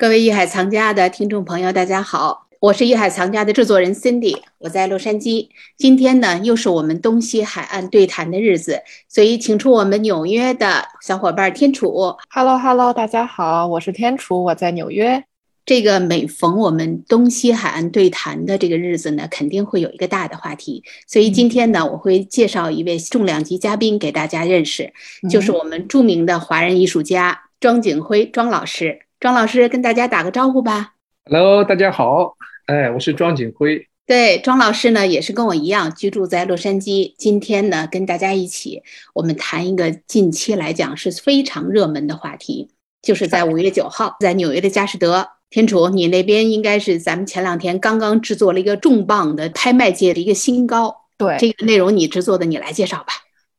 各位艺海藏家的听众朋友，大家好，我是艺海藏家的制作人 Cindy，我在洛杉矶。今天呢，又是我们东西海岸对谈的日子，所以请出我们纽约的小伙伴天楚。Hello Hello，大家好，我是天楚，我在纽约。这个每逢我们东西海岸对谈的这个日子呢，肯定会有一个大的话题，所以今天呢，我会介绍一位重量级嘉宾给大家认识，就是我们著名的华人艺术家庄景辉庄老师。庄老师跟大家打个招呼吧。Hello，大家好，哎，我是庄景辉。对，庄老师呢也是跟我一样居住在洛杉矶。今天呢，跟大家一起，我们谈一个近期来讲是非常热门的话题，就是在五月九号，在纽约的佳士得。天楚，你那边应该是咱们前两天刚刚制作了一个重磅的拍卖界的一个新高。对，这个内容你制作的，你来介绍吧。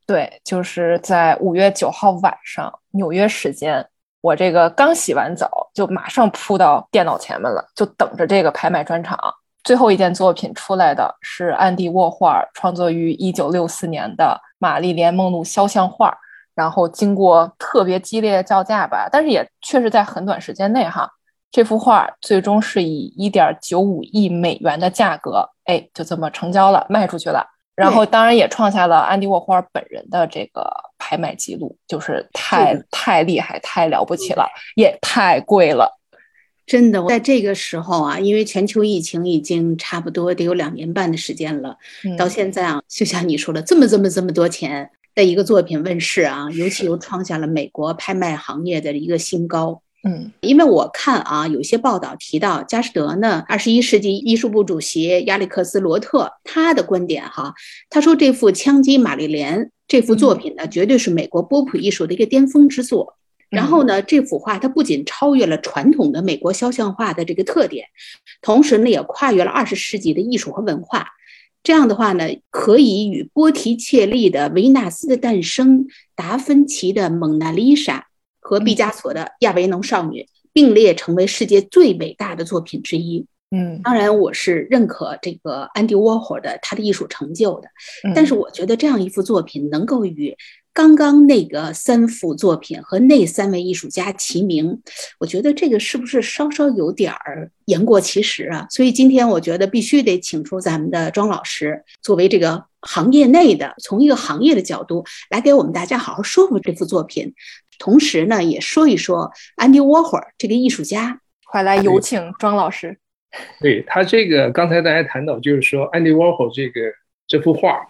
对，就是在五月九号晚上，纽约时间。我这个刚洗完澡，就马上扑到电脑前面了，就等着这个拍卖专场。最后一件作品出来的是安迪沃霍尔创作于一九六四年的《玛丽莲梦露肖像画》，然后经过特别激烈的叫价吧，但是也确实在很短时间内哈，这幅画最终是以一点九五亿美元的价格，哎，就这么成交了，卖出去了。然后当然也创下了安迪沃霍尔本人的这个拍卖记录，就是太太厉害、太了不起了，也太贵了。真的，在这个时候啊，因为全球疫情已经差不多得有两年半的时间了，到现在啊，就像你说的，这么这么这么多钱的一个作品问世啊，尤其又创下了美国拍卖行业的一个新高。嗯，因为我看啊，有些报道提到佳士得呢，二十一世纪艺术部主席亚历克斯·罗特他的观点哈，他说这幅《枪击玛丽莲》这幅作品呢，绝对是美国波普艺术的一个巅峰之作。然后呢，这幅画它不仅超越了传统的美国肖像画的这个特点，同时呢，也跨越了二十世纪的艺术和文化。这样的话呢，可以与波提切利的《维纳斯的诞生》、达芬奇的《蒙娜丽莎》。和毕加索的《亚维农少女》并列成为世界最伟大的作品之一。嗯，当然我是认可这个安迪沃霍的他的艺术成就的，但是我觉得这样一幅作品能够与。刚刚那个三幅作品和那三位艺术家齐名，我觉得这个是不是稍稍有点儿言过其实啊？所以今天我觉得必须得请出咱们的庄老师，作为这个行业内的，从一个行业的角度来给我们大家好好说说这幅作品，同时呢也说一说安迪沃霍尔这个艺术家。快来有请庄老师。对他这个刚才大家谈到，就是说安迪沃霍尔这个这幅画，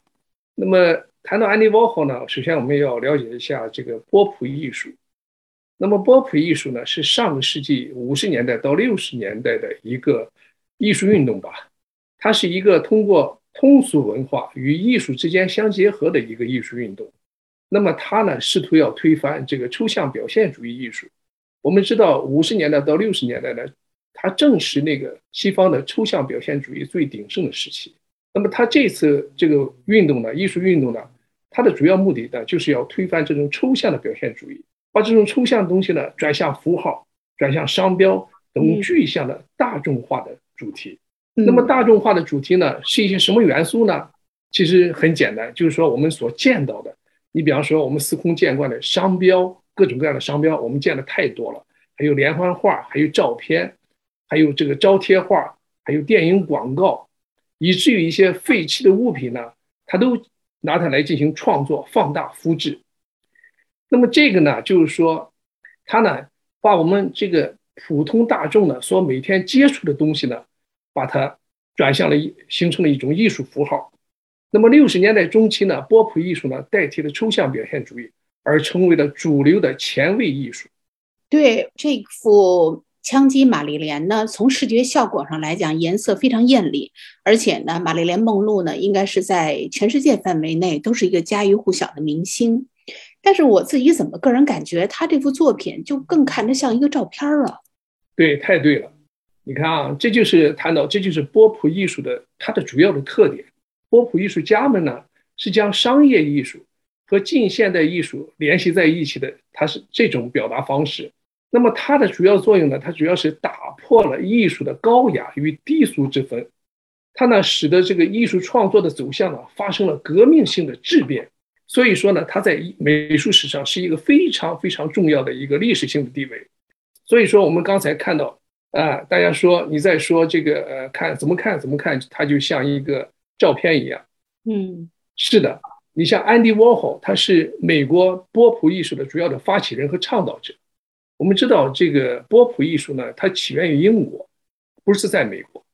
那么。谈到安迪沃霍呢，首先我们要了解一下这个波普艺术。那么波普艺术呢，是上个世纪五十年代到六十年代的一个艺术运动吧。它是一个通过通俗文化与艺术之间相结合的一个艺术运动。那么他呢，试图要推翻这个抽象表现主义艺术。我们知道五十年代到六十年代呢，它正是那个西方的抽象表现主义最鼎盛的时期。那么他这次这个运动呢，艺术运动呢，它的主要目的呢，就是要推翻这种抽象的表现主义，把这种抽象的东西呢，转向符号、转向商标等具象的大众化的主题。那么大众化的主题呢，是一些什么元素呢？其实很简单，就是说我们所见到的，你比方说我们司空见惯的商标，各种各样的商标，我们见的太多了，还有连环画，还有照片，还有这个招贴画，还有电影广告。以至于一些废弃的物品呢，它都拿它来进行创作、放大、复制。那么这个呢，就是说，它呢把我们这个普通大众呢所每天接触的东西呢，把它转向了一形成了一种艺术符号。那么六十年代中期呢，波普艺术呢代替了抽象表现主义，而成为了主流的前卫艺术。对这幅。枪击玛丽莲呢？从视觉效果上来讲，颜色非常艳丽，而且呢，玛丽莲梦露呢，应该是在全世界范围内都是一个家喻户晓的明星。但是我自己怎么个人感觉，他这幅作品就更看着像一个照片了。对，太对了。你看啊，这就是谈到，这就是波普艺术的它的主要的特点。波普艺术家们呢，是将商业艺术和近现代艺术联系在一起的，它是这种表达方式。那么它的主要作用呢？它主要是打破了艺术的高雅与低俗之分，它呢使得这个艺术创作的走向呢发生了革命性的质变。所以说呢，它在美术史上是一个非常非常重要的一个历史性的地位。所以说，我们刚才看到啊，大家说你在说这个呃，看怎么看怎么看，它就像一个照片一样。嗯，是的，你像安迪沃霍，他是美国波普艺术的主要的发起人和倡导者。我们知道这个波普艺术呢，它起源于英国，不是在美国。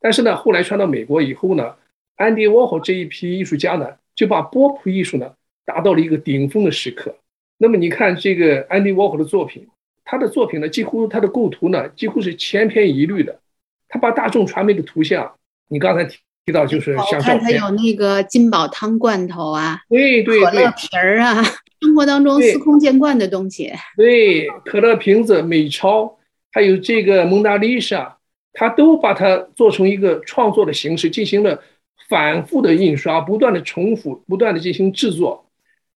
但是呢，后来传到美国以后呢，安迪沃霍这一批艺术家呢，就把波普艺术呢达到了一个顶峰的时刻。那么你看这个安迪沃霍的作品。他的作品呢，几乎他的构图呢，几乎是千篇一律的。他把大众传媒的图像，你刚才提提到就是像照片，他有那个金宝汤罐头啊，对对对，可乐瓶儿啊，生活当中司空见惯的东西。对，可乐瓶子、美钞，还有这个蒙娜丽莎，他都把它做成一个创作的形式，进行了反复的印刷，不断的重复，不断的进行制作。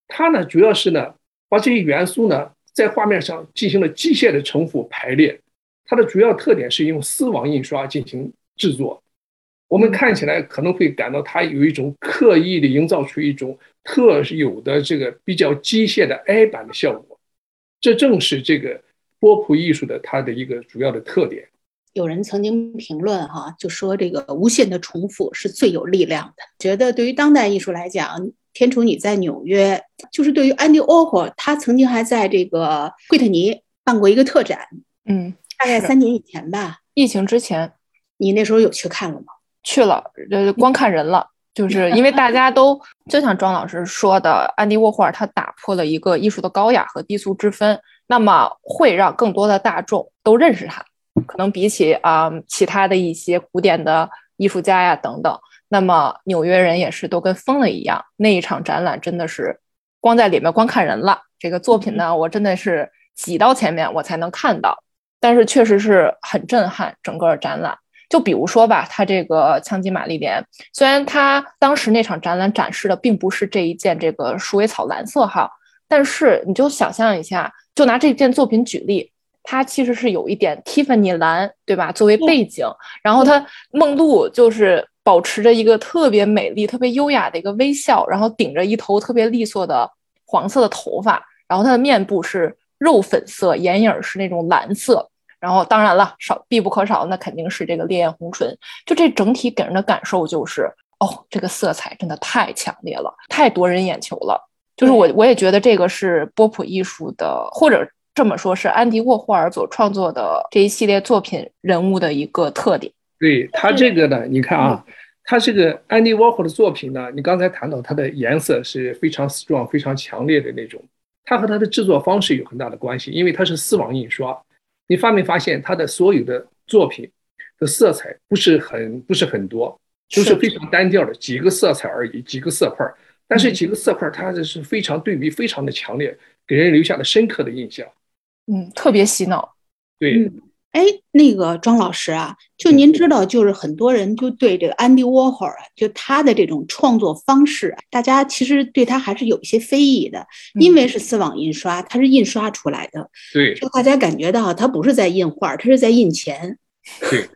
他呢，主要是呢，把这些元素呢。在画面上进行了机械的重复排列，它的主要特点是用丝网印刷进行制作。我们看起来可能会感到它有一种刻意的营造出一种特有的这个比较机械的挨板的效果，这正是这个波普艺术的它的一个主要的特点。有人曾经评论哈，就说这个无限的重复是最有力量的，觉得对于当代艺术来讲。天楚，你在纽约，就是对于安迪沃霍，他曾经还在这个惠特尼办过一个特展，嗯，大概三年以前吧，疫情之前，你那时候有去看了吗？去了，呃，光看人了，就是因为大家都就像庄老师说的，安迪沃霍尔他打破了一个艺术的高雅和低俗之分，那么会让更多的大众都认识他，可能比起啊其他的一些古典的艺术家呀等等。那么纽约人也是都跟疯了一样，那一场展览真的是光在里面光看人了。这个作品呢，我真的是挤到前面我才能看到，但是确实是很震撼。整个展览，就比如说吧，他这个枪击玛丽莲，虽然他当时那场展览展示的并不是这一件这个鼠尾草蓝色号，但是你就想象一下，就拿这件作品举例，它其实是有一点蒂芙尼蓝，对吧？作为背景，然后他梦露就是。保持着一个特别美丽、特别优雅的一个微笑，然后顶着一头特别利索的黄色的头发，然后她的面部是肉粉色，眼影是那种蓝色，然后当然了，少必不可少，那肯定是这个烈焰红唇。就这整体给人的感受就是，哦，这个色彩真的太强烈了，太夺人眼球了。就是我我也觉得这个是波普艺术的，或者这么说，是安迪沃霍尔所创作的这一系列作品人物的一个特点。对他这个呢，你看啊，他这个安迪沃霍的作品呢，你刚才谈到它的颜色是非常 strong、非常强烈的那种，它和它的制作方式有很大的关系，因为它是丝网印刷。你发没发现他的所有的作品的色彩不是很不是很多，都是非常单调的几个色彩而已，几个色块。但是几个色块它这是非常对比，非常的强烈，给人留下了深刻的印象。嗯，特别洗脑。对。哎，那个庄老师啊，就您知。道，就是很多人就对这个安迪沃霍尔，就他的这种创作方式，大家其实对他还是有一些非议的，因为是丝网印刷，它是印刷出来的，对，就大家感觉到他不是在印画，他是在印钱，对，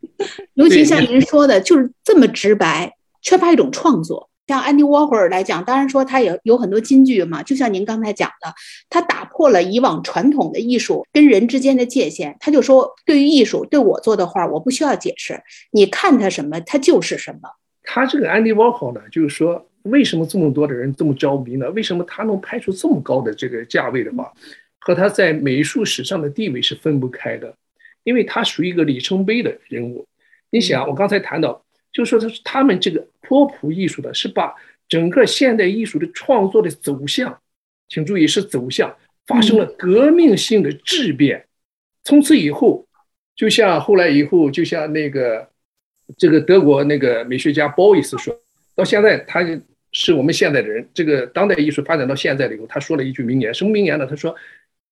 尤其像您说的，就是这么直白，缺乏一种创作。像安迪沃霍尔来讲，当然说他也有很多金句嘛，就像您刚才讲的，他打破了以往传统的艺术跟人之间的界限。他就说，对于艺术，对我做的画，我不需要解释，你看他什么，他就是什么。他这个安迪沃霍尔呢，就是说，为什么这么多的人这么着迷呢？为什么他能拍出这么高的这个价位的话，和他在美术史上的地位是分不开的，因为他属于一个里程碑的人物。你想，我刚才谈到。就说他是他们这个波普艺术的，是把整个现代艺术的创作的走向，请注意是走向发生了革命性的质变。从此以后，就像后来以后，就像那个这个德国那个美学家鲍伊斯说，到现在他是我们现代的人。这个当代艺术发展到现在了以后，他说了一句名言，什么名言呢？他说：“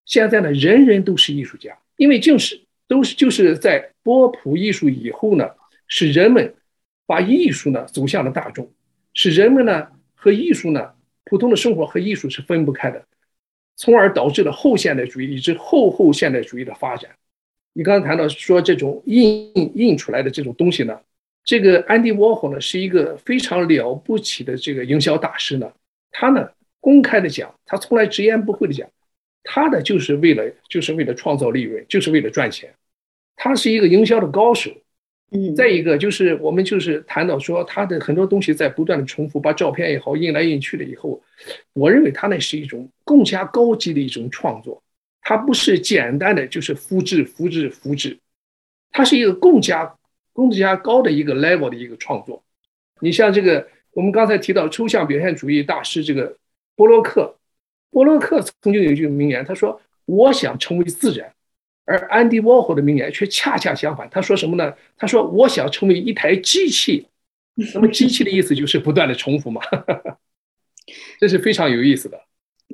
现在呢，人人都是艺术家，因为正是都是就是在波普艺术以后呢，是人们。”把艺术呢走向了大众，使人们呢和艺术呢普通的生活和艺术是分不开的，从而导致了后现代主义以及后后现代主义的发展。你刚才谈到说这种印印出来的这种东西呢，这个安迪沃霍呢是一个非常了不起的这个营销大师呢，他呢公开的讲，他从来直言不讳的讲，他的就是为了就是为了创造利润，就是为了赚钱。他是一个营销的高手。再一个就是我们就是谈到说他的很多东西在不断的重复，把照片也好印来印去了以后，我认为他那是一种更加高级的一种创作，它不是简单的就是复制复制复制，它是一个更加更加高的一个 level 的一个创作。你像这个我们刚才提到抽象表现主义大师这个波洛克，波洛克曾经有一句名言，他说：“我想成为自然。”而安迪沃霍的名言却恰恰相反，他说什么呢？他说：“我想成为一台机器。”那么机器的意思就是不断的重复嘛，这是非常有意思的。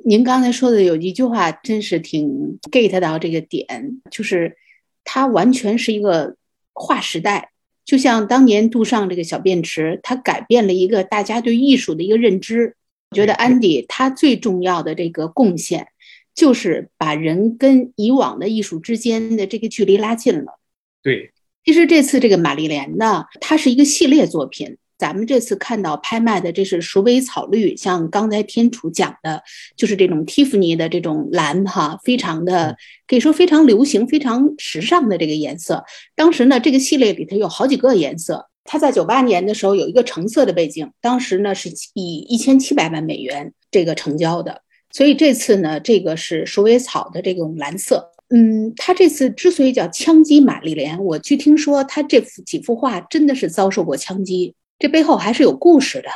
您刚才说的有一句话，真是挺 get 到这个点，就是它完全是一个划时代，就像当年杜尚这个小便池，它改变了一个大家对艺术的一个认知。我觉得安迪他最重要的这个贡献。就是把人跟以往的艺术之间的这个距离拉近了。对，其实这次这个玛丽莲呢，它是一个系列作品。咱们这次看到拍卖的，这是鼠尾草绿，像刚才天楚讲的，就是这种蒂芙尼的这种蓝哈，非常的可以说非常流行、非常时尚的这个颜色。当时呢，这个系列里头有好几个颜色。它在九八年的时候有一个橙色的背景，当时呢是以一千七百万美元这个成交的。所以这次呢，这个是鼠尾草的这种蓝色。嗯，他这次之所以叫枪击玛丽莲，我据听说他这幅几幅画真的是遭受过枪击，这背后还是有故事的。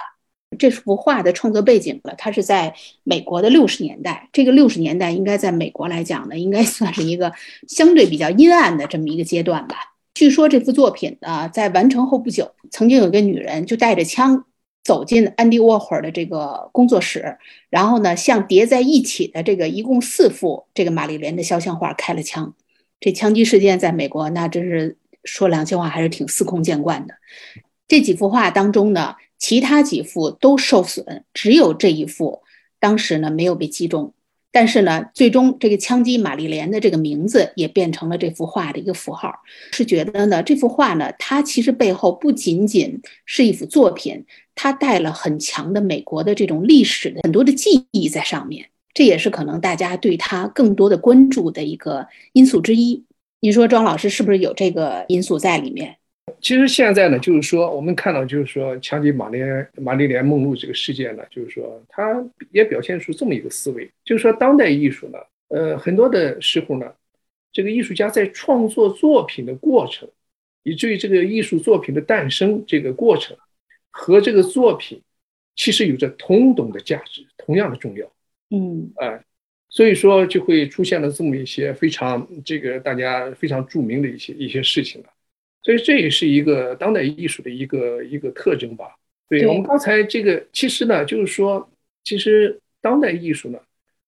这幅画的创作背景了，它是在美国的六十年代。这个六十年代应该在美国来讲呢，应该算是一个相对比较阴暗的这么一个阶段吧。据说这幅作品呢，在完成后不久，曾经有个女人就带着枪。走进安迪沃霍尔的这个工作室，然后呢，向叠在一起的这个一共四幅这个玛丽莲的肖像画开了枪。这枪击事件在美国那真是说良心话还是挺司空见惯的。这几幅画当中呢，其他几幅都受损，只有这一幅当时呢没有被击中。但是呢，最终这个枪击玛丽莲的这个名字也变成了这幅画的一个符号。是觉得呢，这幅画呢，它其实背后不仅仅是一幅作品。它带了很强的美国的这种历史的很多的记忆在上面，这也是可能大家对它更多的关注的一个因素之一。你说庄老师是不是有这个因素在里面？其实现在呢，就是说我们看到，就是说枪击玛丽玛丽莲梦露这个事件呢，就是说它也表现出这么一个思维，就是说当代艺术呢，呃，很多的时候呢，这个艺术家在创作作品的过程，以至于这个艺术作品的诞生这个过程。和这个作品其实有着同等的价值，同样的重要。嗯，哎，所以说就会出现了这么一些非常这个大家非常著名的一些一些事情了。所以这也是一个当代艺术的一个一个特征吧。对我们刚才这个，其实呢，就是说，其实当代艺术呢，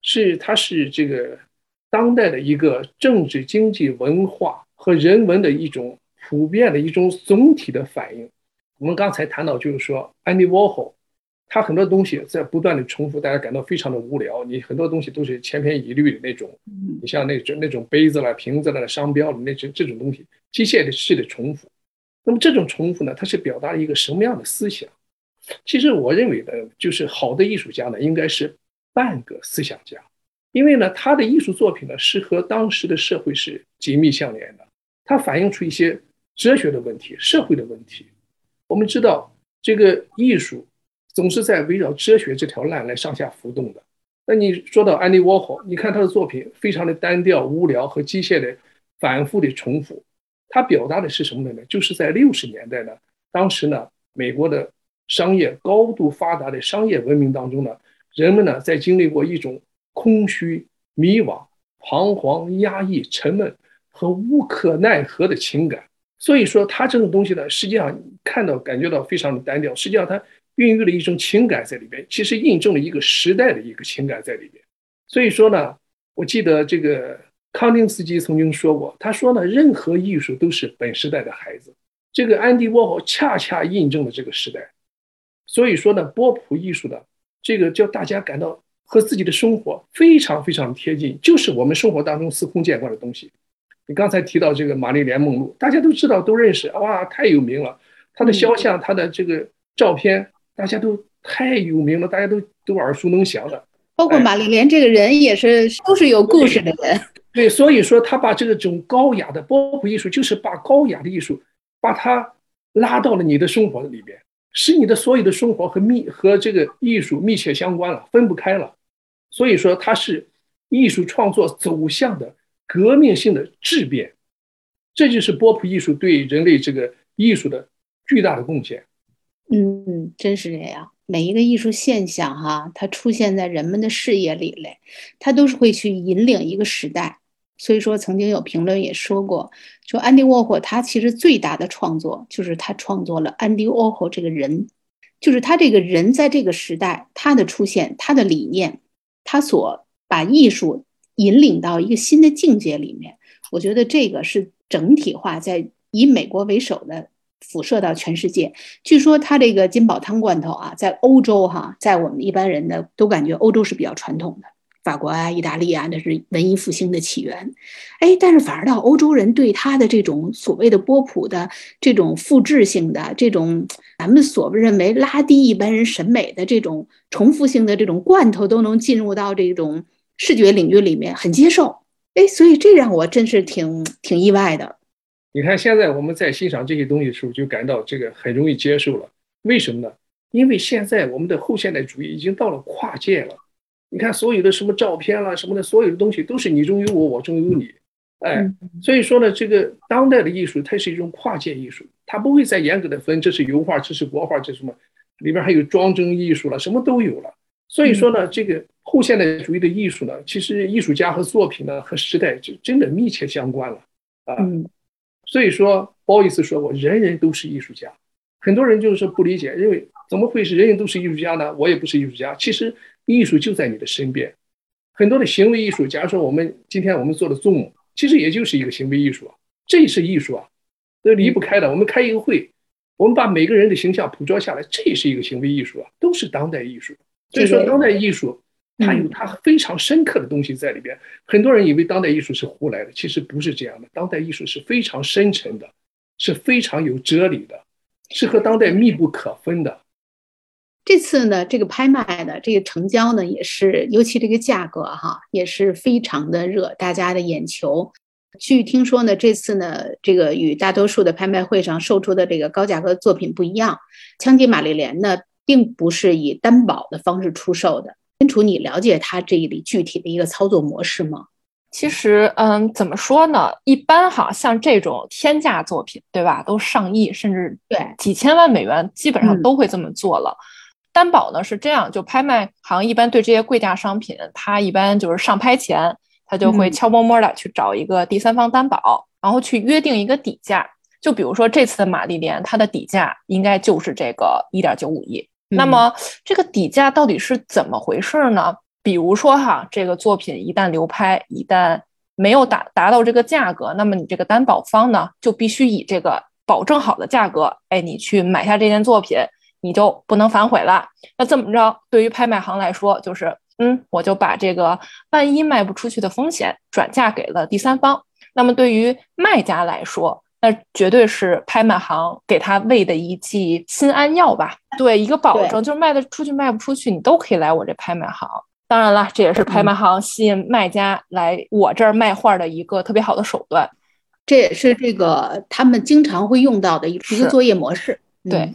是它是这个当代的一个政治、经济、文化和人文的一种普遍的一种总体的反应。我们刚才谈到，就是说，Andy Warhol，他很多东西在不断的重复，大家感到非常的无聊。你很多东西都是千篇一律的那种，你像那种那种杯子啦、瓶子啦、商标了，那些这种东西，机械的式的重复。那么这种重复呢，它是表达了一个什么样的思想？其实我认为呢，就是好的艺术家呢，应该是半个思想家，因为呢，他的艺术作品呢，是和当时的社会是紧密相连的，它反映出一些哲学的问题、社会的问题。我们知道，这个艺术总是在围绕哲学这条烂来上下浮动的。那你说到安迪沃霍，你看他的作品非常的单调、无聊和机械的反复的重复，他表达的是什么呢？就是在六十年代呢，当时呢，美国的商业高度发达的商业文明当中呢，人们呢在经历过一种空虚、迷惘、彷徨、压抑、沉闷和无可奈何的情感。所以说，他这种东西呢，实际上看到、感觉到非常的单调。实际上，它孕育了一种情感在里边，其实印证了一个时代的一个情感在里边。所以说呢，我记得这个康定斯基曾经说过，他说呢，任何艺术都是本时代的孩子。这个安迪沃霍恰恰印证了这个时代。所以说呢，波普艺术的这个叫大家感到和自己的生活非常非常贴近，就是我们生活当中司空见惯的东西。你刚才提到这个玛丽莲梦露，大家都知道，都认识，哇，太有名了。她的肖像，她的这个照片，大家都太有名了，大家都都耳熟能详的。包括玛丽莲这个人也是，都是有故事的人。对，所以说他把这个种高雅的波普艺术，就是把高雅的艺术，把它拉到了你的生活里边，使你的所有的生活和密和这个艺术密切相关了，分不开了。所以说，它是艺术创作走向的革命性的质变，这就是波普艺术对人类这个艺术的巨大的贡献。嗯，真是这样。每一个艺术现象，哈，它出现在人们的视野里嘞，它都是会去引领一个时代。所以说，曾经有评论也说过，说安迪沃霍他其实最大的创作就是他创作了安迪沃霍这个人，就是他这个人在这个时代他的出现，他的理念，他所把艺术引领到一个新的境界里面。我觉得这个是整体化，在以美国为首的。辐射到全世界。据说他这个金宝汤罐头啊，在欧洲哈，在我们一般人的都感觉欧洲是比较传统的，法国啊、意大利啊，那是文艺复兴的起源。哎，但是反而到欧洲人对他的这种所谓的波普的这种复制性的这种，咱们所认为拉低一般人审美的这种重复性的这种罐头，都能进入到这种视觉领域里面，很接受。哎，所以这让我真是挺挺意外的。你看，现在我们在欣赏这些东西的时候，就感到这个很容易接受了。为什么呢？因为现在我们的后现代主义已经到了跨界了。你看，所有的什么照片啦，什么的，所有的东西都是你中有我，我中有你。哎，所以说呢，这个当代的艺术它是一种跨界艺术，它不会再严格的分这是油画，这是国画，这什么，里边还有装帧艺术了，什么都有了。所以说呢，这个后现代主义的艺术呢，其实艺术家和作品呢和时代就真的密切相关了啊。所以说，褒义斯说过，人人都是艺术家。很多人就是不理解，认为怎么会是人人都是艺术家呢？我也不是艺术家。其实，艺术就在你的身边。很多的行为艺术，假如说我们今天我们做的 Zoom，其实也就是一个行为艺术啊，这是艺术啊，都离不开的。我们开一个会，我们把每个人的形象捕捉下来，这也是一个行为艺术啊，都是当代艺术。所以说，当代艺术。它有它非常深刻的东西在里边，很多人以为当代艺术是胡来的，其实不是这样的。当代艺术是非常深沉的，是非常有哲理的，是和当代密不可分的。这次呢，这个拍卖的这个成交呢，也是尤其这个价格哈，也是非常的热大家的眼球。据听说呢，这次呢，这个与大多数的拍卖会上售出的这个高价格作品不一样，《枪击玛丽莲》呢，并不是以担保的方式出售的。清楚，你了解它这里具体的一个操作模式吗？其实，嗯，怎么说呢？一般哈，像这种天价作品，对吧？都上亿，甚至对几千万美元，基本上都会这么做了。担保呢是这样，就拍卖行一般对这些贵价商品，它一般就是上拍前，他就会悄摸摸的去找一个第三方担保，然后去约定一个底价。就比如说这次的玛丽莲，它的底价应该就是这个一点九五亿。那么这个底价到底是怎么回事呢？比如说哈，这个作品一旦流拍，一旦没有达达到这个价格，那么你这个担保方呢，就必须以这个保证好的价格，哎，你去买下这件作品，你就不能反悔了。那这么着，对于拍卖行来说，就是嗯，我就把这个万一卖不出去的风险转嫁给了第三方。那么对于卖家来说，那绝对是拍卖行给他喂的一剂心安药吧？对，一个保证，就是卖得出去卖不出去，你都可以来我这拍卖行。当然了，这也是拍卖行吸引卖家来我这儿卖画的一个特别好的手段。这也是这个他们经常会用到的一一个作业模式。对，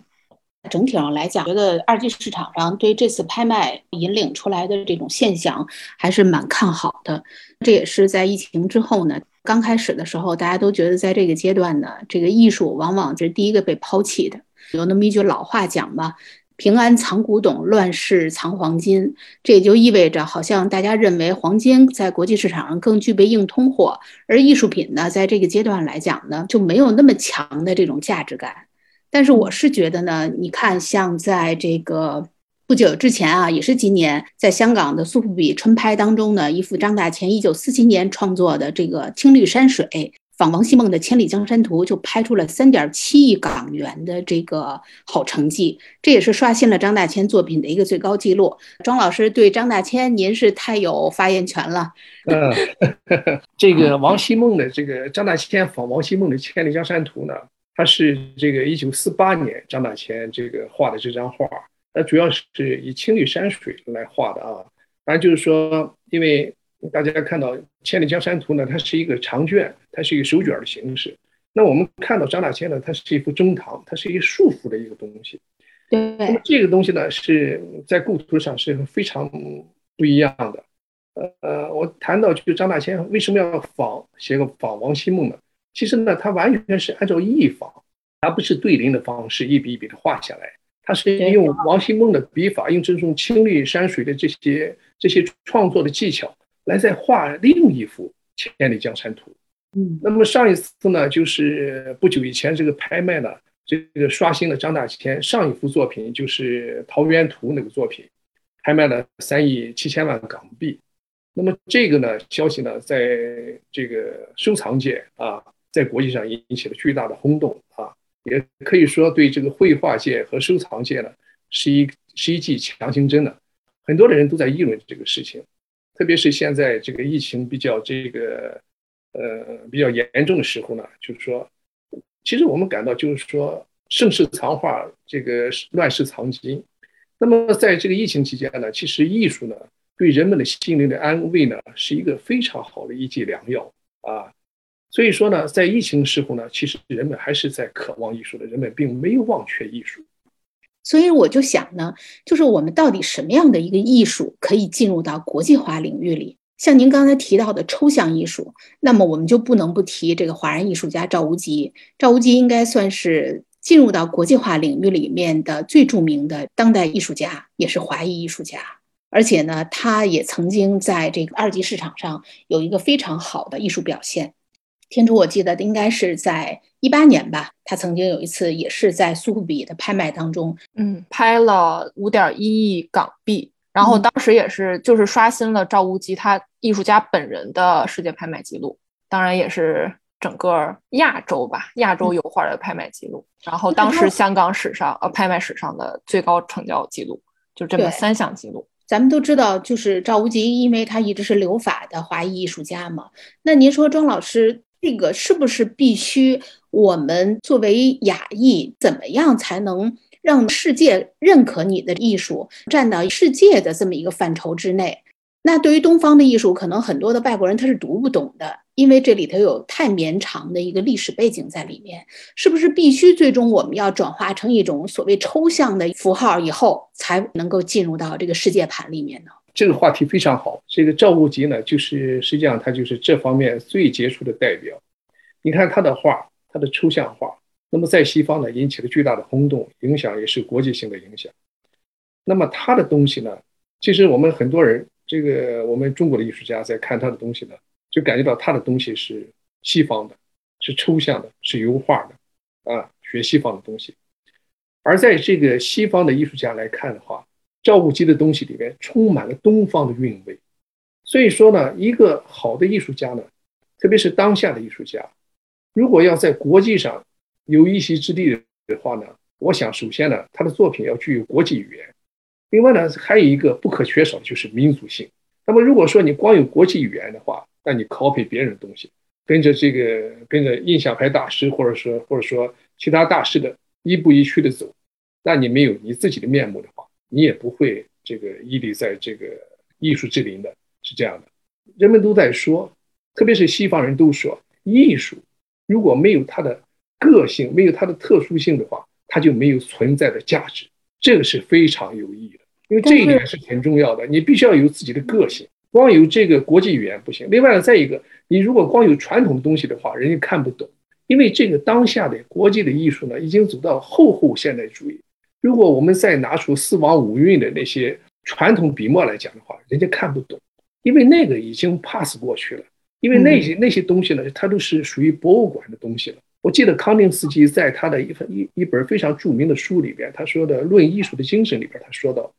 整体上来讲，觉得二级市场上对这次拍卖引领出来的这种现象还是蛮看好的。这也是在疫情之后呢。刚开始的时候，大家都觉得在这个阶段呢，这个艺术往往是第一个被抛弃的。有那么一句老话讲嘛：“平安藏古董，乱世藏黄金。”这也就意味着，好像大家认为黄金在国际市场上更具备硬通货，而艺术品呢，在这个阶段来讲呢，就没有那么强的这种价值感。但是我是觉得呢，你看，像在这个。不久之前啊，也是今年，在香港的苏富比春拍当中呢，一幅张大千一九四七年创作的这个青绿山水仿王希孟的《千里江山图》，就拍出了三点七亿港元的这个好成绩，这也是刷新了张大千作品的一个最高纪录。庄老师对张大千，您是太有发言权了。嗯，这个王希孟的这个张大千仿王希孟的《千里江山图》呢，它是这个一九四八年张大千这个画的这张画。那主要是以青绿山水来画的啊，反正就是说，因为大家看到《千里江山图》呢，它是一个长卷，它是一个手卷的形式。那我们看到张大千呢，它是一幅中堂，它是一个束缚的一个东西。对。那么这个东西呢，是在构图上是非常不一样的。呃，我谈到就是张大千为什么要仿写个仿王希孟呢？其实呢，他完全是按照意仿，而不是对临的方式一笔一笔的画下来。他是用王希孟的笔法，用这种清丽山水的这些这些创作的技巧，来再画另一幅《千里江山图》。嗯，那么上一次呢，就是不久以前这个拍卖呢，这个刷新了张大千上一幅作品，就是《桃源图》那个作品，拍卖了三亿七千万港币。那么这个呢，消息呢，在这个收藏界啊，在国际上引起了巨大的轰动啊，也可以说对这个绘画界和收藏界呢，是一是一剂强心针呢。很多的人都在议论这个事情，特别是现在这个疫情比较这个呃比较严重的时候呢，就是说，其实我们感到就是说盛世藏画，这个乱世藏金。那么在这个疫情期间呢，其实艺术呢。对人们的心灵的安慰呢，是一个非常好的一剂良药啊。所以说呢，在疫情时候呢，其实人们还是在渴望艺术的，人们并没有忘却艺术。所以我就想呢，就是我们到底什么样的一个艺术可以进入到国际化领域里？像您刚才提到的抽象艺术，那么我们就不能不提这个华人艺术家赵无极。赵无极应该算是进入到国际化领域里面的最著名的当代艺术家，也是华裔艺术家。而且呢，他也曾经在这个二级市场上有一个非常好的艺术表现。天初，我记得应该是在一八年吧，他曾经有一次也是在苏富比的拍卖当中，嗯，拍了五点一亿港币，然后当时也是就是刷新了赵无极他艺术家本人的世界拍卖记录，当然也是整个亚洲吧，亚洲油画的拍卖记录。然后当时香港史上呃拍卖史上的最高成交记录，就这么三项记录。咱们都知道，就是赵无极，因为他一直是留法的华裔艺术家嘛。那您说，庄老师，这个是不是必须我们作为亚裔，怎么样才能让世界认可你的艺术，站到世界的这么一个范畴之内？那对于东方的艺术，可能很多的外国人他是读不懂的，因为这里头有太绵长的一个历史背景在里面。是不是必须最终我们要转化成一种所谓抽象的符号以后，才能够进入到这个世界盘里面呢？这个话题非常好。这个赵无极呢，就是实际上他就是这方面最杰出的代表。你看他的画，他的抽象画，那么在西方呢引起了巨大的轰动，影响也是国际性的影响。那么他的东西呢，其实我们很多人。这个我们中国的艺术家在看他的东西呢，就感觉到他的东西是西方的，是抽象的，是油画的，啊，学西方的东西。而在这个西方的艺术家来看的话，赵无极的东西里面充满了东方的韵味。所以说呢，一个好的艺术家呢，特别是当下的艺术家，如果要在国际上有一席之地的话呢，我想首先呢，他的作品要具有国际语言。另外呢，还有一个不可缺少就是民族性。那么，如果说你光有国际语言的话，那你 copy 别人的东西，跟着这个跟着印象派大师，或者说或者说其他大师的一步一趋的走，那你没有你自己的面目的话，你也不会这个屹立在这个艺术之林的，是这样的。人们都在说，特别是西方人都说，艺术如果没有它的个性，没有它的特殊性的话，它就没有存在的价值。这个是非常有意义的。因为这一点是很重要的，你必须要有自己的个性，光有这个国际语言不行。另外呢，再一个，你如果光有传统的东西的话，人家看不懂。因为这个当下的国际的艺术呢，已经走到后后现代主义。如果我们再拿出四王五运的那些传统笔墨来讲的话，人家看不懂，因为那个已经 pass 过去了。因为那些那些东西呢，它都是属于博物馆的东西了。我记得康定斯基在他的一份一一本非常著名的书里边，他说的《论艺术的精神》里边，他说到。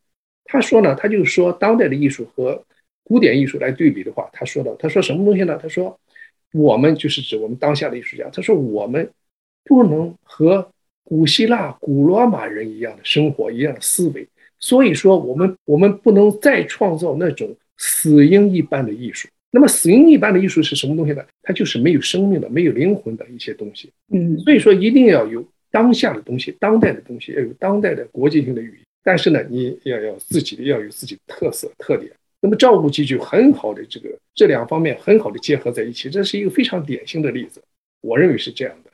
他说呢，他就是说当代的艺术和古典艺术来对比的话，他说的，他说什么东西呢？他说我们就是指我们当下的艺术家。他说我们不能和古希腊、古罗马人一样的生活一样的思维，所以说我们我们不能再创造那种死婴一般的艺术。那么死婴一般的艺术是什么东西呢？它就是没有生命的、没有灵魂的一些东西。嗯，所以说一定要有当下的东西、当代的东西，要有当代的国际性的语言。但是呢，你要要自己的，要有自己的特色特点。那么赵无极就很好的这个这两方面很好的结合在一起，这是一个非常典型的例子，我认为是这样的。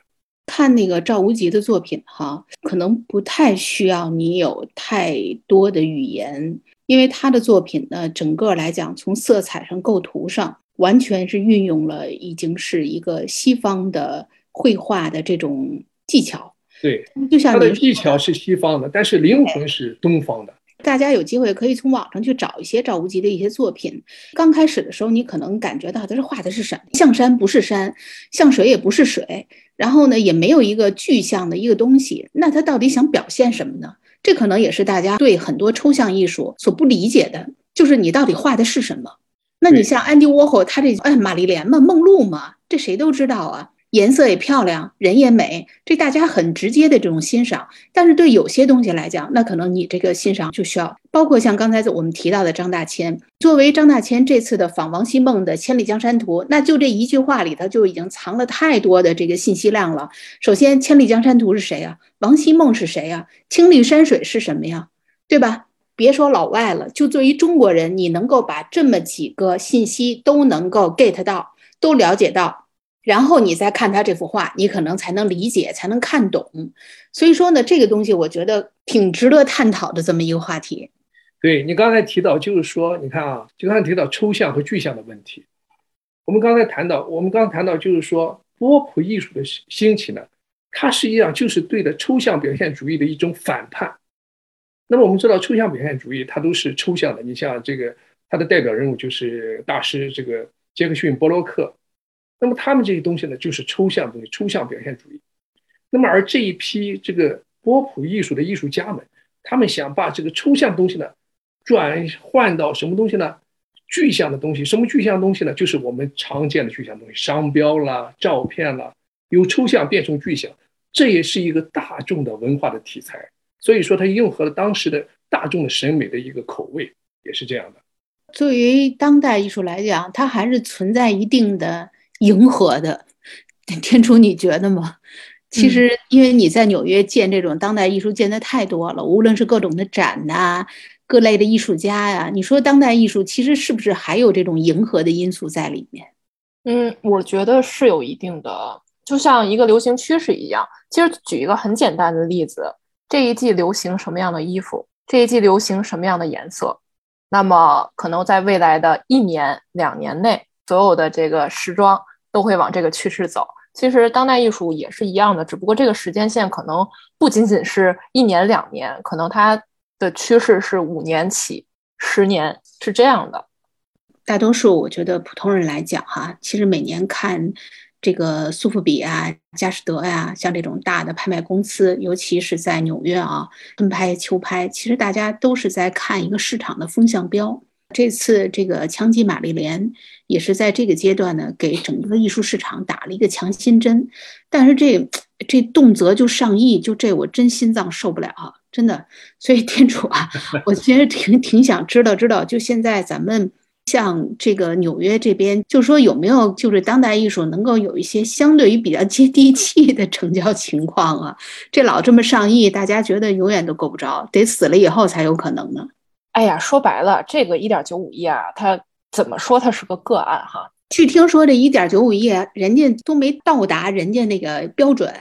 看那个赵无极的作品哈，可能不太需要你有太多的语言，因为他的作品呢，整个来讲从色彩上、构图上，完全是运用了已经是一个西方的绘画的这种技巧。对，就像他的技巧是西方的，但是灵魂是东方的。大家有机会可以从网上去找一些赵无极的一些作品。刚开始的时候，你可能感觉到他是画的是什么？像山不是山，像水也不是水，然后呢，也没有一个具象的一个东西。那他到底想表现什么呢？这可能也是大家对很多抽象艺术所不理解的，就是你到底画的是什么？那你像安迪沃霍，他这哎，玛丽莲嘛，梦露嘛，这谁都知道啊。颜色也漂亮，人也美，这大家很直接的这种欣赏。但是对有些东西来讲，那可能你这个欣赏就需要，包括像刚才我们提到的张大千，作为张大千这次的访王希孟的《千里江山图》，那就这一句话里头就已经藏了太多的这个信息量了。首先，《千里江山图》是谁呀？王希孟是谁呀？青绿山水是什么呀？对吧？别说老外了，就作为中国人，你能够把这么几个信息都能够 get 到，都了解到。然后你再看他这幅画，你可能才能理解，才能看懂。所以说呢，这个东西我觉得挺值得探讨的这么一个话题。对你刚才提到，就是说，你看啊，就刚才提到抽象和具象的问题。我们刚才谈到，我们刚才谈到，就是说波普艺术的兴起呢，它实际上就是对的抽象表现主义的一种反叛。那么我们知道，抽象表现主义它都是抽象的。你像这个，它的代表人物就是大师这个杰克逊·波洛克。那么他们这些东西呢，就是抽象东西，抽象表现主义。那么而这一批这个波普艺术的艺术家们，他们想把这个抽象东西呢，转换到什么东西呢？具象的东西。什么具象东西呢？就是我们常见的具象东西，商标啦、照片啦，由抽象变成具象。这也是一个大众的文化的题材。所以说，它应和了当时的大众的审美的一个口味，也是这样的。作为当代艺术来讲，它还是存在一定的。迎合的，天楚，你觉得吗？其实，因为你在纽约见这种当代艺术见的太多了，无论是各种的展呐，各类的艺术家呀，你说当代艺术其实是不是还有这种迎合的因素在里面？嗯，我觉得是有一定的，就像一个流行趋势一样。其实举一个很简单的例子，这一季流行什么样的衣服，这一季流行什么样的颜色，那么可能在未来的一年、两年内，所有的这个时装。都会往这个趋势走。其实当代艺术也是一样的，只不过这个时间线可能不仅仅是一年两年，可能它的趋势是五年起、十年是这样的。大多数我觉得普通人来讲，哈，其实每年看这个苏富比啊、佳士得呀，像这种大的拍卖公司，尤其是在纽约啊，春拍、秋拍，其实大家都是在看一个市场的风向标。这次这个枪击玛丽莲也是在这个阶段呢，给整个艺术市场打了一个强心针。但是这这动辄就上亿，就这我真心脏受不了，真的。所以店主啊，我其实挺挺想知道知道，就现在咱们像这个纽约这边，就说有没有就是当代艺术能够有一些相对于比较接地气的成交情况啊？这老这么上亿，大家觉得永远都够不着，得死了以后才有可能呢。哎呀，说白了，这个一点九五亿啊，它怎么说它是个个案哈？据听说这一点九五亿，人家都没到达人家那个标准，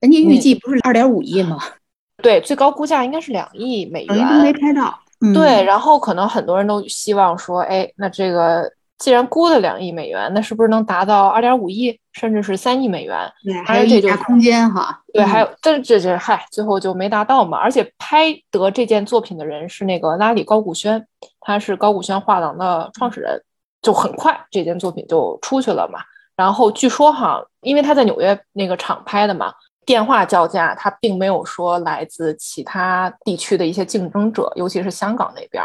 人家预计不是二点五亿吗？对，最高估价应该是两亿美元，都没拍到。对，然后可能很多人都希望说，哎，那这个。既然估了两亿美元，那是不是能达到二点五亿，甚至是三亿美元？对，还有这就空间哈。对，还有，但是这这嗨，最后就没达到嘛。而且拍得这件作品的人是那个拉里高古轩，他是高古轩画廊的创始人，就很快这件作品就出去了嘛。然后据说哈，因为他在纽约那个厂拍的嘛，电话叫价，他并没有说来自其他地区的一些竞争者，尤其是香港那边。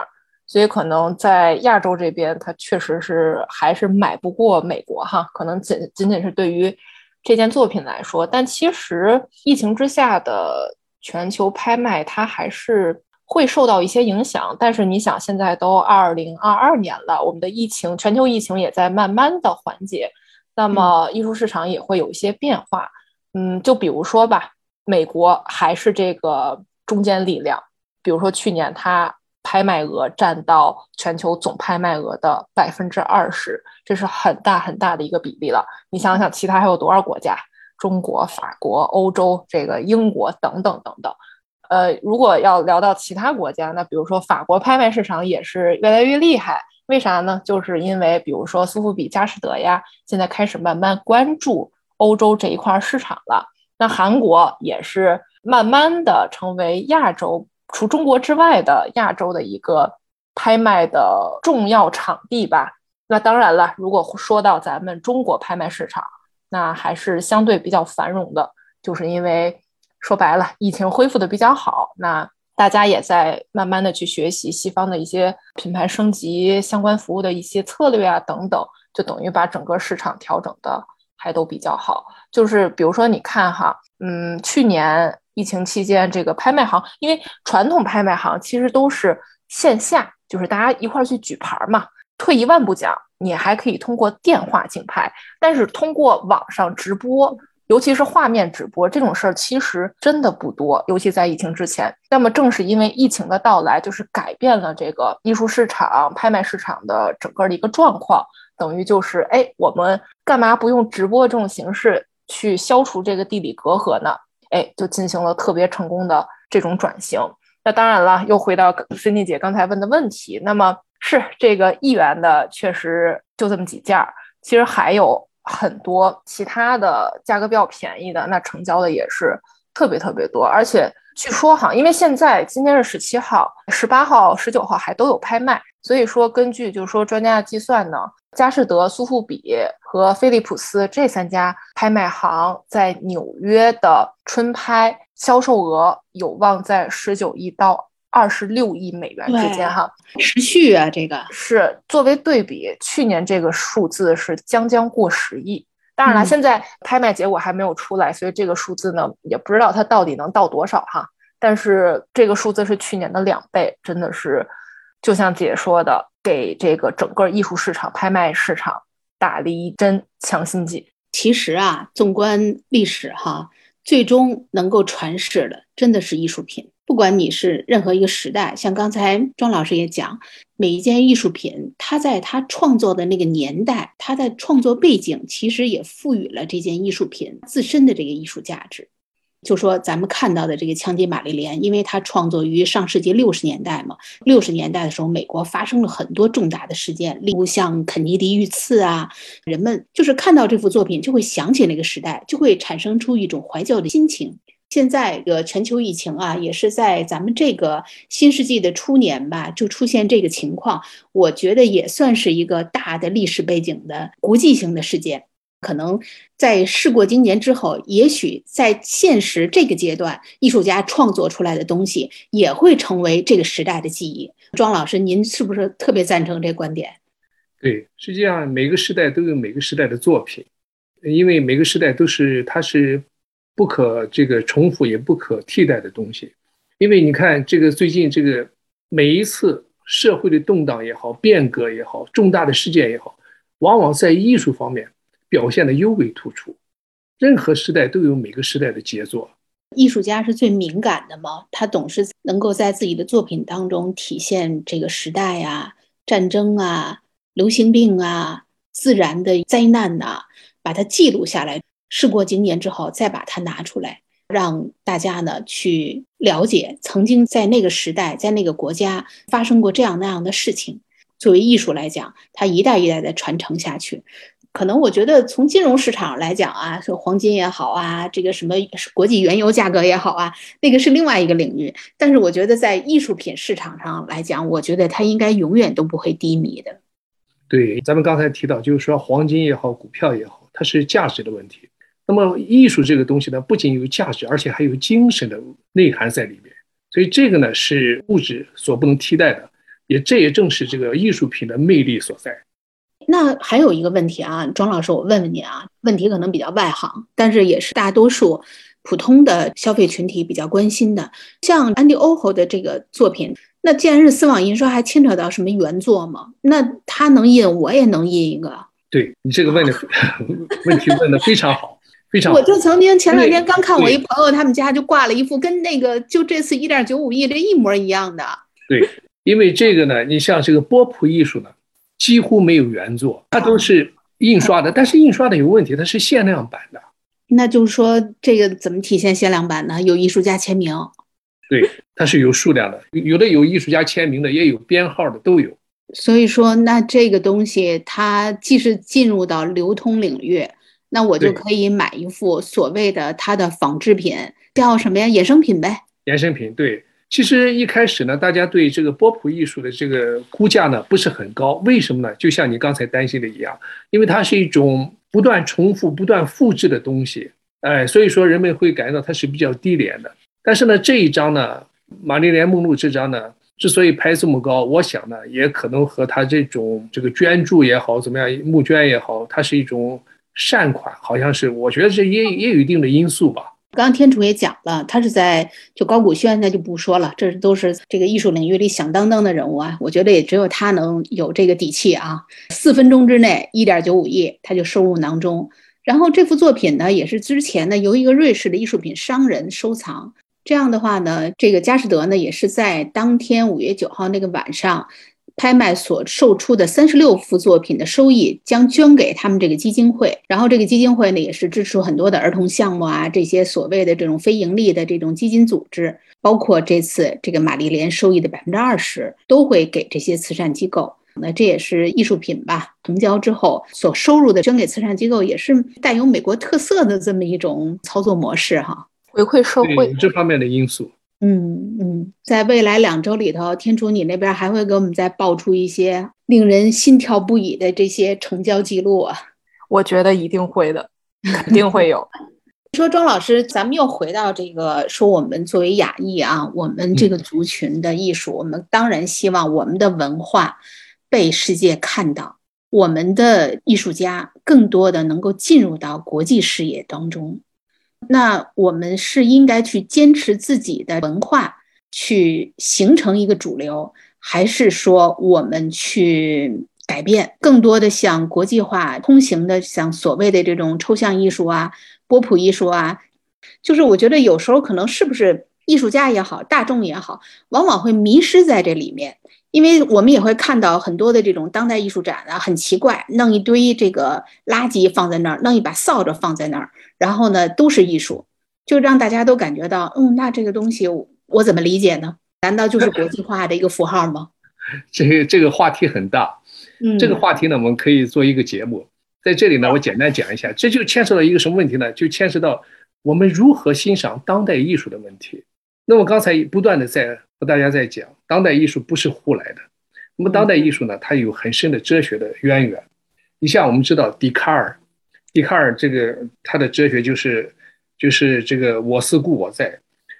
所以可能在亚洲这边，它确实是还是买不过美国哈。可能仅仅仅是对于这件作品来说，但其实疫情之下的全球拍卖，它还是会受到一些影响。但是你想，现在都二零二二年了，我们的疫情，全球疫情也在慢慢的缓解，那么艺术市场也会有一些变化。嗯，就比如说吧，美国还是这个中坚力量，比如说去年它。拍卖额占到全球总拍卖额的百分之二十，这是很大很大的一个比例了。你想想，其他还有多少国家？中国、法国、欧洲、这个英国等等等等。呃，如果要聊到其他国家，那比如说法国拍卖市场也是越来越厉害。为啥呢？就是因为比如说苏富比、佳士得呀，现在开始慢慢关注欧洲这一块市场了。那韩国也是慢慢的成为亚洲除中国之外的亚洲的一个拍卖的重要场地吧。那当然了，如果说到咱们中国拍卖市场，那还是相对比较繁荣的，就是因为。说白了，疫情恢复的比较好，那大家也在慢慢的去学习西方的一些品牌升级相关服务的一些策略啊等等，就等于把整个市场调整的还都比较好。就是比如说你看哈，嗯，去年疫情期间这个拍卖行，因为传统拍卖行其实都是线下，就是大家一块去举牌嘛。退一万步讲，你还可以通过电话竞拍，但是通过网上直播。尤其是画面直播这种事儿，其实真的不多。尤其在疫情之前，那么正是因为疫情的到来，就是改变了这个艺术市场、拍卖市场的整个的一个状况。等于就是，哎，我们干嘛不用直播这种形式去消除这个地理隔阂呢？哎，就进行了特别成功的这种转型。那当然了，又回到孙妮姐刚才问的问题，那么是这个一元的，确实就这么几件儿。其实还有。很多其他的价格比较便宜的，那成交的也是特别特别多，而且据说哈，因为现在今天是十七号、十八号、十九号还都有拍卖，所以说根据就是说专家的计算呢，佳士得、苏富比和菲利普斯这三家拍卖行在纽约的春拍销售额有望在十九亿到。二十六亿美元之间，哈，持续啊，这个是作为对比，去年这个数字是将将过十亿。当然了，现在拍卖结果还没有出来，所以这个数字呢，也不知道它到底能到多少哈。但是这个数字是去年的两倍，真的是就像姐说的，给这个整个艺术市场、拍卖市场打了一针强心剂。其实啊，纵观历史哈，最终能够传世的，真的是艺术品。不管你是任何一个时代，像刚才庄老师也讲，每一件艺术品，它在它创作的那个年代，它的创作背景，其实也赋予了这件艺术品自身的这个艺术价值。就说咱们看到的这个枪击玛丽莲，因为它创作于上世纪六十年代嘛，六十年代的时候，美国发生了很多重大的事件，例如像肯尼迪遇刺啊，人们就是看到这幅作品，就会想起那个时代，就会产生出一种怀旧的心情。现在的全球疫情啊，也是在咱们这个新世纪的初年吧，就出现这个情况。我觉得也算是一个大的历史背景的国际性的事件。可能在事过经年之后，也许在现实这个阶段，艺术家创作出来的东西也会成为这个时代的记忆。庄老师，您是不是特别赞成这观点？对，实际上每个时代都有每个时代的作品，因为每个时代都是它是。不可这个重复也不可替代的东西，因为你看这个最近这个每一次社会的动荡也好，变革也好，重大的事件也好，往往在艺术方面表现的尤为突出。任何时代都有每个时代的杰作，艺术家是最敏感的嘛，他总是能够在自己的作品当中体现这个时代啊、战争啊、流行病啊、自然的灾难呐，把它记录下来。事过经年之后，再把它拿出来，让大家呢去了解曾经在那个时代、在那个国家发生过这样那样的事情。作为艺术来讲，它一代一代的传承下去。可能我觉得从金融市场来讲啊，说黄金也好啊，这个什么国际原油价格也好啊，那个是另外一个领域。但是我觉得在艺术品市场上来讲，我觉得它应该永远都不会低迷的。对，咱们刚才提到，就是说黄金也好，股票也好，它是价值的问题。那么艺术这个东西呢，不仅有价值，而且还有精神的内涵在里面。所以这个呢是物质所不能替代的，也这也正是这个艺术品的魅力所在。那还有一个问题啊，庄老师，我问问你啊，问题可能比较外行，但是也是大多数普通的消费群体比较关心的。像安迪欧侯的这个作品，那既然是丝网印刷，还牵扯到什么原作吗？那他能印，我也能印一个。对你这个问的 问题问的非常好。非常我就曾经前两天刚看我一朋友他们家就挂了一幅跟那个就这次一点九五亿这一模一样的。对，因为这个呢，你像这个波普艺术呢，几乎没有原作，它都是印刷的，但是印刷的有问题，它是限量版的。那就是说，这个怎么体现限量版呢？有艺术家签名，对，它是有数量的，有的有艺术家签名的，也有编号的，都有。所以说，那这个东西它既是进入到流通领域，那我就可以买一幅所谓的它的仿制品，叫什么呀？衍生品呗。衍生品，对。其实一开始呢，大家对这个波普艺术的这个估价呢不是很高，为什么呢？就像你刚才担心的一样，因为它是一种不断重复、不断复制的东西，哎，所以说人们会感觉到它是比较低廉的。但是呢，这一张呢，玛丽莲梦露这张呢，之所以拍这么高，我想呢，也可能和他这种这个捐助也好，怎么样募捐也好，它是一种善款，好像是，我觉得这也也有一定的因素吧。刚刚天楚也讲了，他是在就高古轩，那就不说了，这都是这个艺术领域里响当当的人物啊。我觉得也只有他能有这个底气啊。四分钟之内，一点九五亿，他就收入囊中。然后这幅作品呢，也是之前呢由一个瑞士的艺术品商人收藏。这样的话呢，这个佳士得呢，也是在当天五月九号那个晚上。拍卖所售出的三十六幅作品的收益将捐给他们这个基金会，然后这个基金会呢也是支持很多的儿童项目啊，这些所谓的这种非盈利的这种基金组织，包括这次这个玛丽莲收益的百分之二十都会给这些慈善机构。那这也是艺术品吧，成交之后所收入的捐给慈善机构，也是带有美国特色的这么一种操作模式哈，回馈社会这方面的因素。嗯嗯，在未来两周里头，天楚你那边还会给我们再爆出一些令人心跳不已的这些成交记录啊？我觉得一定会的，肯定会有。说庄老师，咱们又回到这个说，我们作为亚裔啊，我们这个族群的艺术，我们当然希望我们的文化被世界看到，我们的艺术家更多的能够进入到国际视野当中。那我们是应该去坚持自己的文化，去形成一个主流，还是说我们去改变，更多的像国际化通行的，像所谓的这种抽象艺术啊、波普艺术啊？就是我觉得有时候可能是不是艺术家也好，大众也好，往往会迷失在这里面。因为我们也会看到很多的这种当代艺术展啊，很奇怪，弄一堆这个垃圾放在那儿，弄一把扫帚放在那儿，然后呢都是艺术，就让大家都感觉到，嗯，那这个东西我怎么理解呢？难道就是国际化的一个符号吗？这个这个话题很大，嗯，这个话题呢，我们可以做一个节目，在这里呢，我简单讲一下，这就牵涉到一个什么问题呢？就牵涉到我们如何欣赏当代艺术的问题。那么刚才不断的在。和大家在讲，当代艺术不是胡来的。那么当代艺术呢，它有很深的哲学的渊源。你像我们知道笛卡尔，笛卡尔这个他的哲学就是就是这个我思故我在，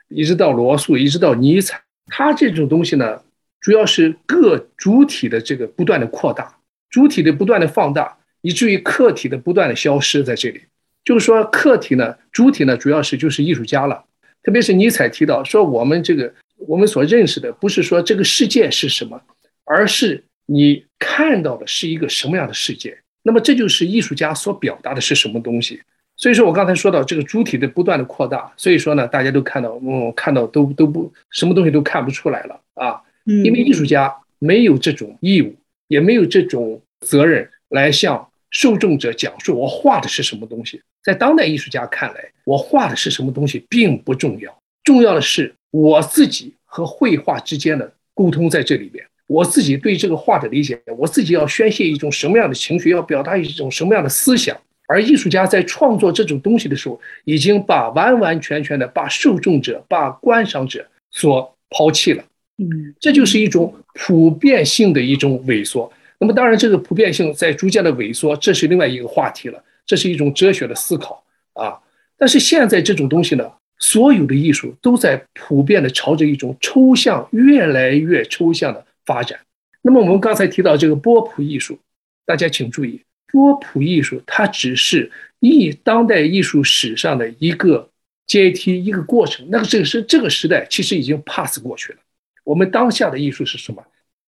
一直到罗素，一直到尼采，他这种东西呢，主要是各主体的这个不断的扩大，主体的不断的放大，以至于客体的不断的消失在这里。就是说，客体呢，主体呢，主要是就是艺术家了。特别是尼采提到说，我们这个。我们所认识的不是说这个世界是什么，而是你看到的是一个什么样的世界。那么这就是艺术家所表达的是什么东西。所以说我刚才说到这个主体的不断的扩大，所以说呢，大家都看到，嗯，看到都都不什么东西都看不出来了啊。因为艺术家没有这种义务，也没有这种责任来向受众者讲述我画的是什么东西。在当代艺术家看来，我画的是什么东西并不重要，重要的是。我自己和绘画之间的沟通在这里边，我自己对这个画的理解，我自己要宣泄一种什么样的情绪，要表达一种什么样的思想。而艺术家在创作这种东西的时候，已经把完完全全的把受众者、把观赏者所抛弃了。嗯，这就是一种普遍性的一种萎缩。那么，当然这个普遍性在逐渐的萎缩，这是另外一个话题了。这是一种哲学的思考啊。但是现在这种东西呢？所有的艺术都在普遍的朝着一种抽象、越来越抽象的发展。那么，我们刚才提到这个波普艺术，大家请注意，波普艺术它只是艺当代艺术史上的一个阶梯、一个过程。那个这个是这个时代其实已经 pass 过去了。我们当下的艺术是什么？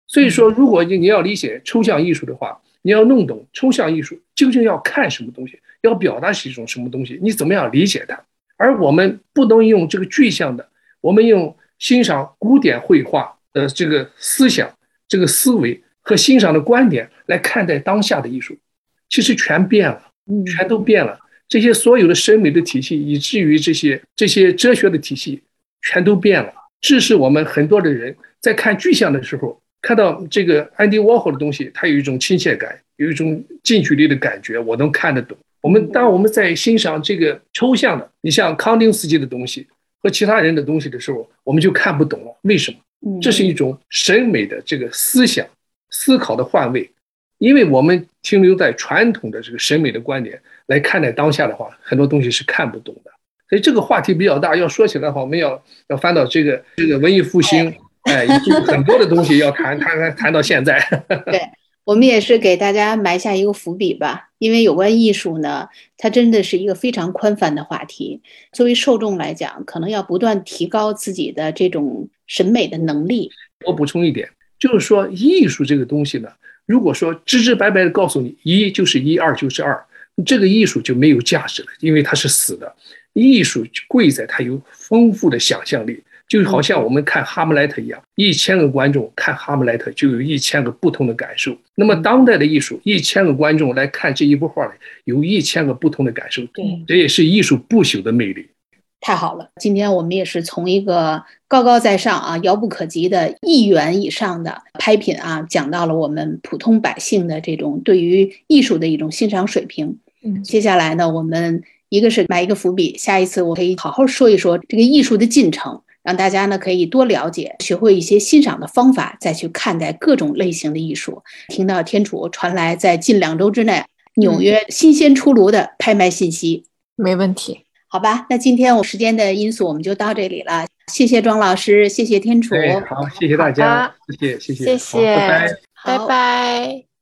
所以说，如果你你要理解抽象艺术的话，你要弄懂抽象艺术究竟要看什么东西，要表达是一种什么东西，你怎么样理解它？而我们不能用这个具象的，我们用欣赏古典绘画的这个思想、这个思维和欣赏的观点来看待当下的艺术，其实全变了，全都变了。这些所有的审美的体系，以至于这些这些哲学的体系，全都变了。致使我们很多的人在看具象的时候，看到这个安迪沃霍的东西，他有一种亲切感，有一种近距离的感觉，我能看得懂。我们当我们在欣赏这个抽象的，你像康定斯基的东西和其他人的东西的时候，我们就看不懂了。为什么？这是一种审美的这个思想思考的换位，因为我们停留在传统的这个审美的观点来看待当下的话，很多东西是看不懂的。所以这个话题比较大，要说起来的话，我们要要翻到这个这个文艺复兴，哎，很多的东西要谈谈谈谈到现在。对我们也是给大家埋下一个伏笔吧，因为有关艺术呢，它真的是一个非常宽泛的话题。作为受众来讲，可能要不断提高自己的这种审美的能力。我补充一点，就是说艺术这个东西呢，如果说直直白白的告诉你一就是一，二就是二，这个艺术就没有价值了，因为它是死的。艺术贵在它有丰富的想象力，就好像我们看《哈姆莱特》一样，一千个观众看《哈姆莱特》就有一千个不同的感受。那么当代的艺术，一千个观众来看这一幅画，有一千个不同的感受。对，这也是艺术不朽的魅力。太好了，今天我们也是从一个高高在上啊、遥不可及的亿元以上的拍品啊，讲到了我们普通百姓的这种对于艺术的一种欣赏水平。嗯，接下来呢，我们。一个是埋一个伏笔，下一次我可以好好说一说这个艺术的进程，让大家呢可以多了解，学会一些欣赏的方法，再去看待各种类型的艺术。听到天楚传来在近两周之内纽约新鲜出炉的拍卖信息，没问题，好吧？那今天我时间的因素，我们就到这里了。谢谢庄老师，谢谢天楚，好，谢谢大家，谢谢谢谢，谢谢，拜拜，拜拜。